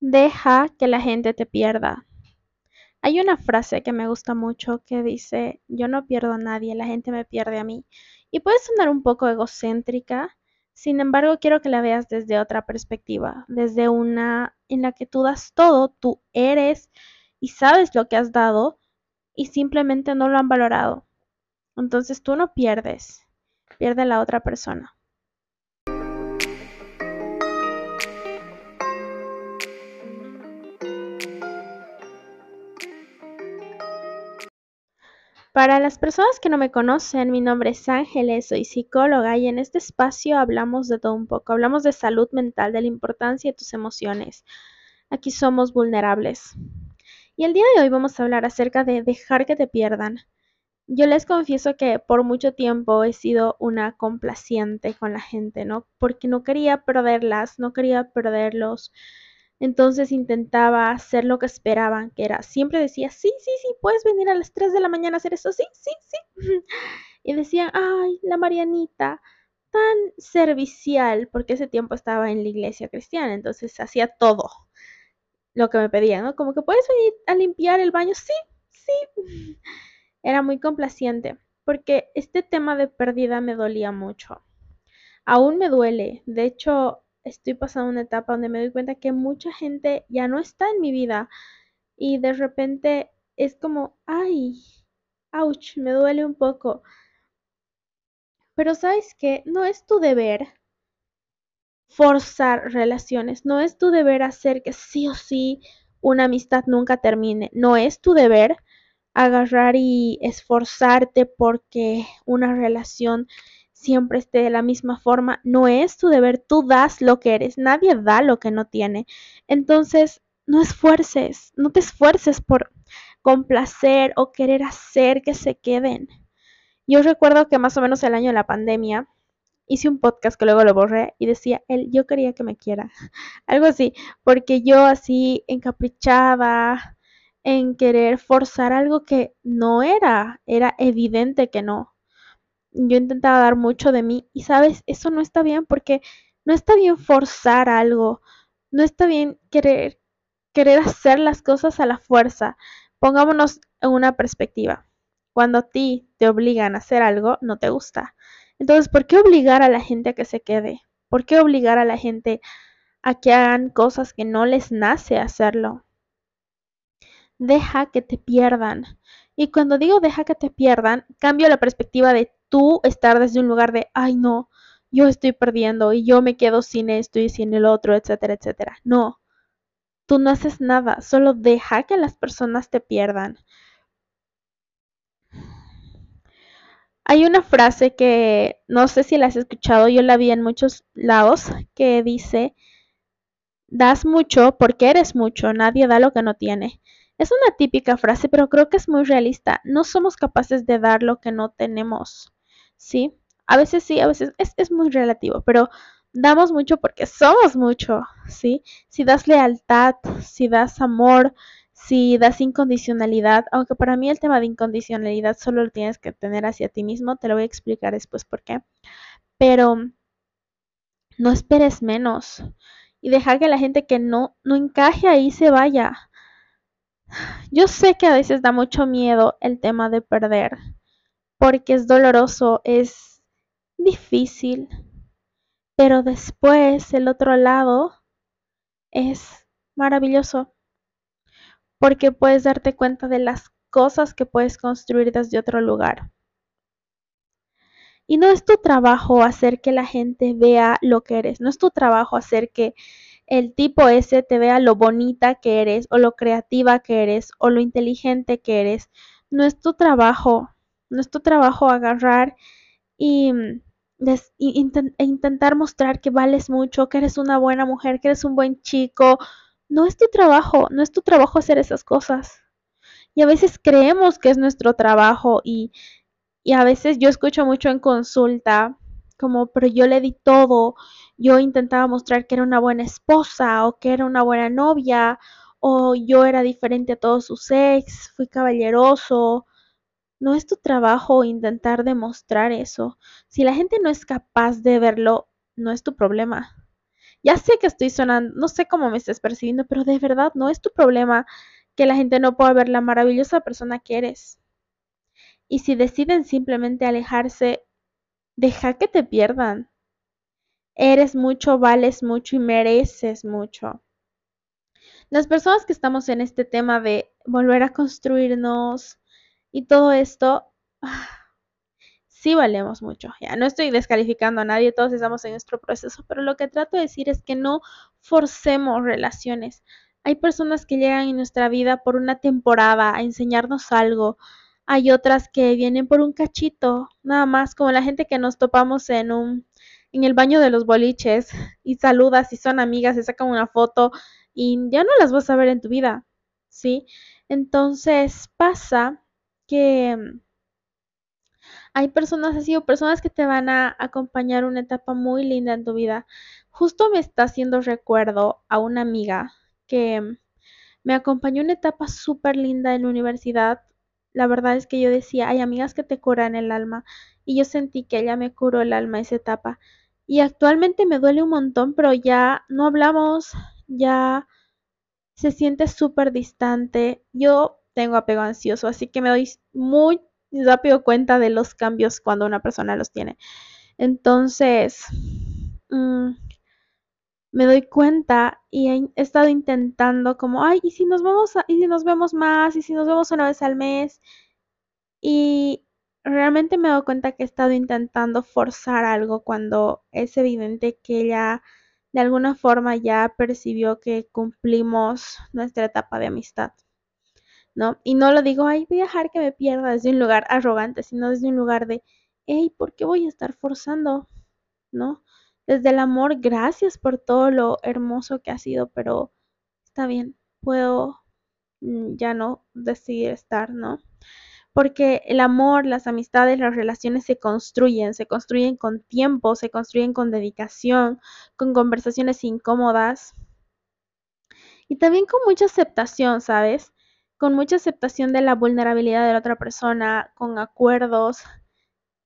Deja que la gente te pierda. Hay una frase que me gusta mucho que dice, yo no pierdo a nadie, la gente me pierde a mí. Y puede sonar un poco egocéntrica, sin embargo quiero que la veas desde otra perspectiva, desde una en la que tú das todo, tú eres y sabes lo que has dado y simplemente no lo han valorado. Entonces tú no pierdes, pierde la otra persona. Para las personas que no me conocen, mi nombre es Ángeles, soy psicóloga y en este espacio hablamos de todo un poco. Hablamos de salud mental, de la importancia de tus emociones. Aquí somos vulnerables. Y el día de hoy vamos a hablar acerca de dejar que te pierdan. Yo les confieso que por mucho tiempo he sido una complaciente con la gente, ¿no? Porque no quería perderlas, no quería perderlos. Entonces intentaba hacer lo que esperaban, que era, siempre decía, sí, sí, sí, puedes venir a las 3 de la mañana a hacer eso, sí, sí, sí. Y decían, ay, la Marianita, tan servicial, porque ese tiempo estaba en la iglesia cristiana, entonces hacía todo lo que me pedían, ¿no? Como que puedes venir a limpiar el baño, sí, sí. Era muy complaciente, porque este tema de pérdida me dolía mucho. Aún me duele, de hecho, estoy pasando una etapa donde me doy cuenta que mucha gente ya no está en mi vida y de repente es como, ay, ouch, me duele un poco. Pero sabes que no es tu deber forzar relaciones, no es tu deber hacer que sí o sí una amistad nunca termine, no es tu deber agarrar y esforzarte porque una relación siempre esté de la misma forma. No es tu deber, tú das lo que eres, nadie da lo que no tiene. Entonces, no esfuerces, no te esfuerces por complacer o querer hacer que se queden. Yo recuerdo que más o menos el año de la pandemia hice un podcast que luego lo borré y decía, él, yo quería que me quiera. Algo así, porque yo así encaprichada en querer forzar algo que no era, era evidente que no yo intentaba dar mucho de mí y sabes, eso no está bien porque no está bien forzar algo, no está bien querer querer hacer las cosas a la fuerza. Pongámonos en una perspectiva. Cuando a ti te obligan a hacer algo, no te gusta. Entonces, ¿por qué obligar a la gente a que se quede? ¿Por qué obligar a la gente a que hagan cosas que no les nace hacerlo? Deja que te pierdan. Y cuando digo deja que te pierdan, cambio la perspectiva de tú estar desde un lugar de, ay no, yo estoy perdiendo y yo me quedo sin esto y sin el otro, etcétera, etcétera. No, tú no haces nada, solo deja que las personas te pierdan. Hay una frase que no sé si la has escuchado, yo la vi en muchos lados, que dice, das mucho porque eres mucho, nadie da lo que no tiene. Es una típica frase, pero creo que es muy realista. No somos capaces de dar lo que no tenemos. ¿Sí? A veces sí, a veces es, muy relativo, pero damos mucho porque somos mucho, ¿sí? Si das lealtad, si das amor, si das incondicionalidad, aunque para mí el tema de incondicionalidad solo lo tienes que tener hacia ti mismo, te lo voy a explicar después por qué. Pero no esperes menos y dejar que la gente que no, no encaje ahí se vaya. Yo sé que a veces da mucho miedo el tema de perder, porque es doloroso, es difícil, pero después el otro lado es maravilloso, porque puedes darte cuenta de las cosas que puedes construir desde otro lugar. Y no es tu trabajo hacer que la gente vea lo que eres, no es tu trabajo hacer que el tipo ese te vea lo bonita que eres o lo creativa que eres o lo inteligente que eres. No es tu trabajo no es tu trabajo agarrar y, mm, e intentar mostrar que vales mucho, que eres una buena mujer, que eres un buen chico. No es tu trabajo, no es tu trabajo hacer esas cosas. Y a veces creemos que es nuestro trabajo y, y a veces yo escucho mucho en consulta como, pero yo le di todo, yo intentaba mostrar que era una buena esposa o que era una buena novia o yo era diferente a todos sus ex, fui caballeroso no es tu trabajo intentar demostrar eso. Si la gente no es capaz de verlo, no es tu problema. Ya sé que estoy sonando, no sé cómo me estás percibiendo, pero de verdad no es tu problema que la gente no pueda ver la maravillosa persona que eres. Y si deciden simplemente alejarse, deja que te pierdan. Eres mucho, vales mucho y mereces mucho. Las personas que estamos en este tema de volver a construirnos y todo esto, sí valemos mucho. Ya no estoy descalificando a nadie, todos estamos en nuestro proceso, pero lo que trato de decir es que no forcemos relaciones. Hay personas que llegan en nuestra vida por una temporada a enseñarnos algo. Hay otras que vienen por un cachito, nada más, como la gente que nos topamos en un en el baño de los boliches y saludas y son amigas, se sacan una foto y ya no las vas a ver en tu vida, ¿sí? Entonces pasa que hay personas así o personas que te van a acompañar una etapa muy linda en tu vida. Justo me está haciendo recuerdo a una amiga que me acompañó una etapa súper linda en la universidad. La verdad es que yo decía, hay amigas que te curan el alma y yo sentí que ella me curó el alma esa etapa. Y actualmente me duele un montón, pero ya no hablamos, ya se siente súper distante. Yo tengo apego ansioso, así que me doy muy rápido cuenta de los cambios cuando una persona los tiene. Entonces, mm, me doy cuenta y he estado intentando como, ay, ¿y si nos vemos, y si nos vemos más, y si nos vemos una vez al mes? Y realmente me doy cuenta que he estado intentando forzar algo cuando es evidente que ella de alguna forma ya percibió que cumplimos nuestra etapa de amistad. ¿No? Y no lo digo, ay, voy a dejar que me pierda desde un lugar arrogante, sino desde un lugar de, hey, ¿por qué voy a estar forzando? ¿No? Desde el amor, gracias por todo lo hermoso que ha sido, pero está bien, puedo mm, ya no decidir estar, ¿no? Porque el amor, las amistades, las relaciones se construyen, se construyen con tiempo, se construyen con dedicación, con conversaciones incómodas y también con mucha aceptación, ¿sabes? Con mucha aceptación de la vulnerabilidad de la otra persona, con acuerdos.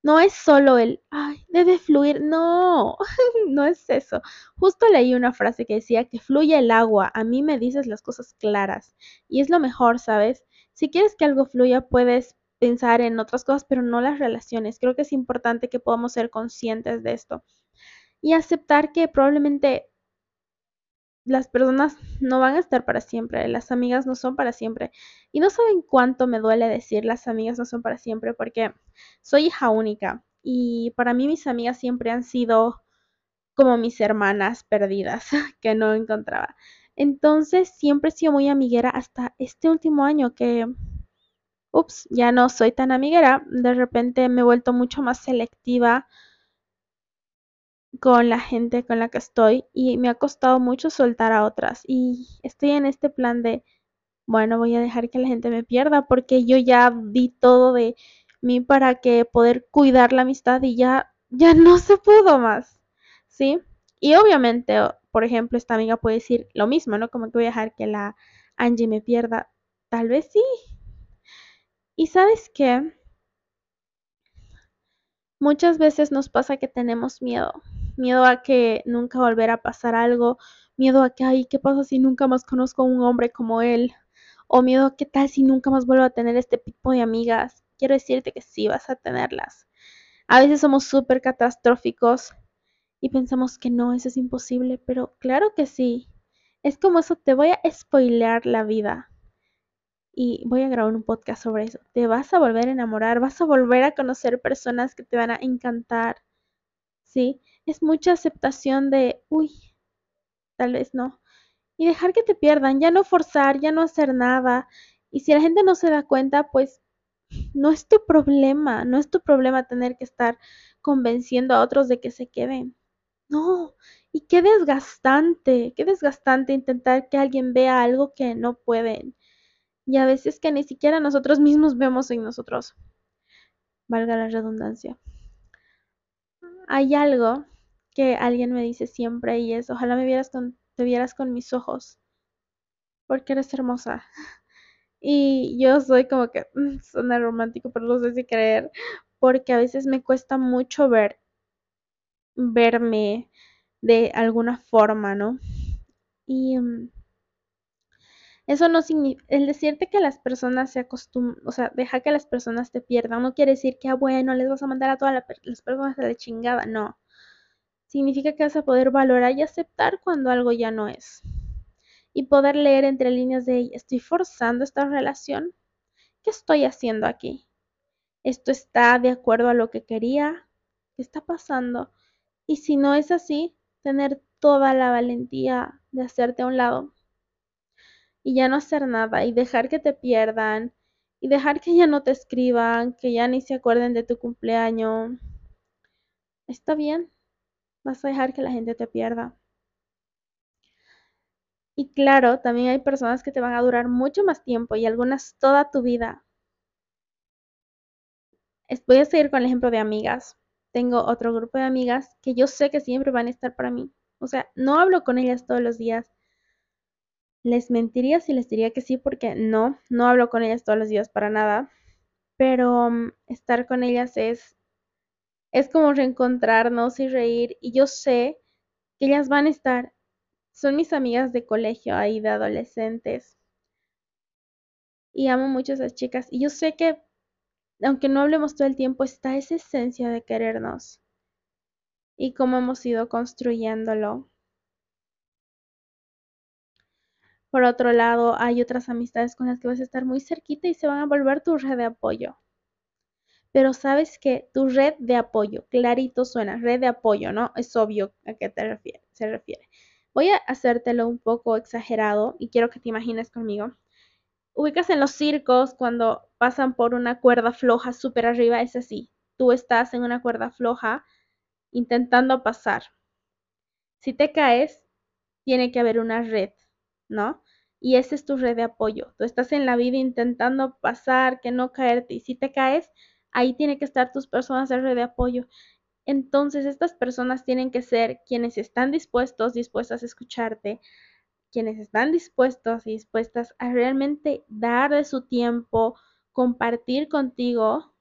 No es solo el, ay, debe fluir, no, no es eso. Justo leí una frase que decía que fluye el agua, a mí me dices las cosas claras. Y es lo mejor, ¿sabes? Si quieres que algo fluya, puedes pensar en otras cosas, pero no las relaciones. Creo que es importante que podamos ser conscientes de esto. Y aceptar que probablemente las personas no van a estar para siempre, las amigas no son para siempre. Y no saben cuánto me duele decir las amigas no son para siempre porque soy hija única y para mí mis amigas siempre han sido como mis hermanas perdidas que no encontraba. Entonces siempre he sido muy amiguera hasta este último año que, ups, ya no soy tan amiguera. De repente me he vuelto mucho más selectiva con la gente con la que estoy y me ha costado mucho soltar a otras y estoy en este plan de, bueno, voy a dejar que la gente me pierda porque yo ya di todo de mí para que poder cuidar la amistad y ya, ya no se pudo más, ¿sí? Y obviamente, por ejemplo, esta amiga puede decir lo mismo, ¿no? Como que voy a dejar que la Angie me pierda. Tal vez sí. ¿Y sabes qué? Muchas veces nos pasa que tenemos miedo miedo a que nunca volverá a pasar algo, miedo a que, ay, ¿qué pasa si nunca más conozco a un hombre como él? O miedo a qué tal si nunca más vuelvo a tener este tipo de amigas. Quiero decirte que sí vas a tenerlas. A veces somos súper catastróficos y pensamos que no, eso es imposible, pero claro que sí. Es como eso, te voy a spoilear la vida. Y voy a grabar un podcast sobre eso. Te vas a volver a enamorar, vas a volver a conocer personas que te van a encantar. ¿Sí? Es mucha aceptación de, uy, tal vez no. Y dejar que te pierdan, ya no forzar, ya no hacer nada. Y si la gente no se da cuenta, pues no es tu problema, no es tu problema tener que estar convenciendo a otros de que se queden. No, y qué desgastante, qué desgastante intentar que alguien vea algo que no pueden. Y a veces que ni siquiera nosotros mismos vemos en nosotros. Valga la redundancia. Hay algo que alguien me dice siempre y es, ojalá me vieras con, te vieras con mis ojos, porque eres hermosa. Y yo soy como que, mm, suena romántico, pero no sé si creer, porque a veces me cuesta mucho ver, verme, de alguna forma, ¿no? Y mm, eso no significa, el decirte que las personas se acostumbran, o sea, deja que las personas te pierdan, no quiere decir que, ah, bueno, les vas a mandar a todas las personas a la chingada, no. Significa que vas a poder valorar y aceptar cuando algo ya no es. Y poder leer entre líneas de, estoy forzando esta relación, ¿qué estoy haciendo aquí? ¿Esto está de acuerdo a lo que quería? ¿Qué está pasando? Y si no es así, tener toda la valentía de hacerte a un lado y ya no hacer nada y dejar que te pierdan y dejar que ya no te escriban, que ya ni se acuerden de tu cumpleaños. Está bien, vas a dejar que la gente te pierda. Y claro, también hay personas que te van a durar mucho más tiempo y algunas toda tu vida. Voy a seguir con el ejemplo de amigas. Tengo otro grupo de amigas que yo sé que siempre van a estar para mí. O sea, no hablo con ellas todos los días. Les mentiría si les diría que sí, porque no, no hablo con ellas todos los días para nada. Pero mm, estar con ellas es, es como reencontrarnos y reír. Y yo sé que ellas van a estar. Son mis amigas de colegio ahí, de adolescentes. Y amo mucho a esas chicas. Y yo sé que aunque no hablemos todo el tiempo, está esa esencia de querernos y cómo hemos ido construyéndolo. Por otro lado, hay otras amistades con las que vas a estar muy cerquita y se van a volver tu red de apoyo. Pero sabes que tu red de apoyo, clarito suena, red de apoyo, ¿no? Es obvio a qué te refiere, se refiere. Voy a hacértelo un poco exagerado y quiero que te imagines conmigo ubicas en los circos cuando pasan por una cuerda floja súper arriba, es así. Tú estás en una cuerda floja intentando pasar. Si te caes, tiene que haber una red, ¿no? Y esa es tu red de apoyo. Tú estás en la vida intentando pasar, que no caerte. Y si te caes, ahí tiene que estar tus personas de red de apoyo. Entonces, estas personas tienen que ser quienes están dispuestos, dispuestas a escucharte, quienes están dispuestos y dispuestas a realmente dar de su tiempo, compartir contigo.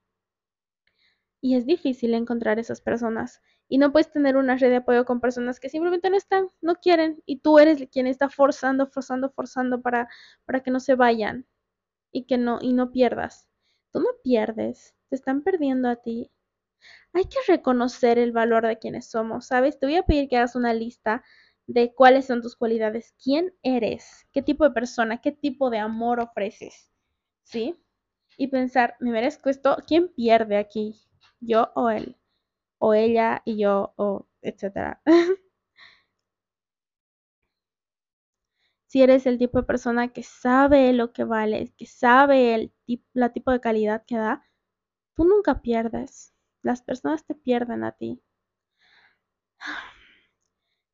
Y es difícil encontrar esas personas. Y no puedes tener una red de apoyo con personas que simplemente no están, no quieren. Y tú eres quien está forzando, forzando, forzando para, para que no se vayan y que no, y no pierdas. Tú no pierdes, te están perdiendo a ti. Hay que reconocer el valor de quienes somos, ¿sabes? Te voy a pedir que hagas una lista de cuáles son tus cualidades, quién eres, qué tipo de persona, qué tipo de amor ofreces, ¿sí? Y pensar, me merezco esto, ¿quién pierde aquí? ¿Yo o él? ¿O ella y yo? O etcétera. si eres el tipo de persona que sabe lo que vale, que sabe el la tipo de calidad que da, tú nunca pierdes. Las personas te pierden a ti.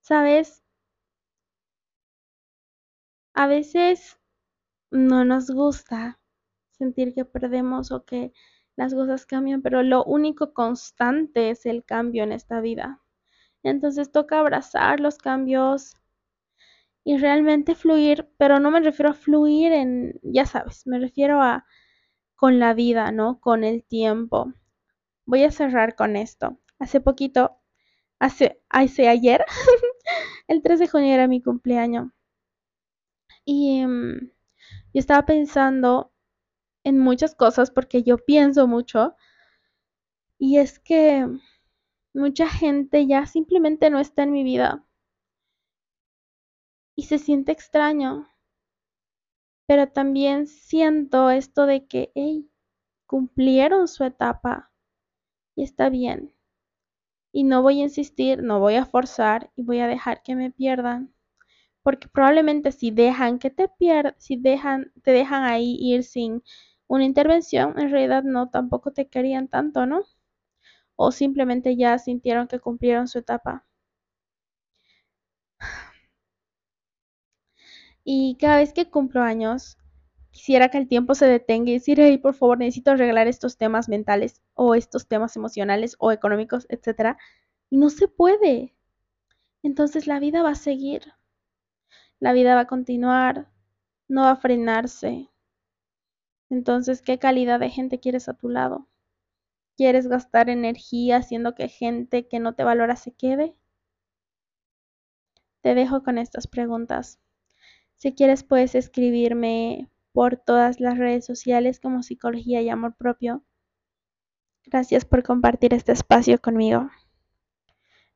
¿Sabes? A veces no nos gusta sentir que perdemos o que las cosas cambian, pero lo único constante es el cambio en esta vida. Entonces toca abrazar los cambios y realmente fluir, pero no me refiero a fluir en, ya sabes, me refiero a con la vida, ¿no? Con el tiempo. Voy a cerrar con esto. Hace poquito, hace, hace ayer, el 3 de junio era mi cumpleaños. Y em, yo estaba pensando en muchas cosas porque yo pienso mucho. Y es que mucha gente ya simplemente no está en mi vida. Y se siente extraño. Pero también siento esto de que, hey, cumplieron su etapa. Y está bien. Y no voy a insistir, no voy a forzar y voy a dejar que me pierdan. Porque probablemente si dejan que te pierdan, si dejan, te dejan ahí ir sin una intervención, en realidad no, tampoco te querían tanto, ¿no? O simplemente ya sintieron que cumplieron su etapa. Y cada vez que cumplo años, quisiera que el tiempo se detenga y decir, hey, por favor, necesito arreglar estos temas mentales o estos temas emocionales o económicos, etc. Y no se puede. Entonces la vida va a seguir. La vida va a continuar, no va a frenarse. Entonces, ¿qué calidad de gente quieres a tu lado? ¿Quieres gastar energía haciendo que gente que no te valora se quede? te dejo con estas preguntas. Si quieres puedes escribirme por todas las redes sociales como Psicología y Amor Propio. Gracias por compartir este espacio conmigo.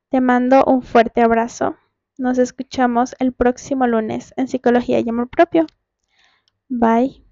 Te mando un fuerte abrazo. Nos escuchamos el próximo lunes en Psicología y Amor Propio. Bye.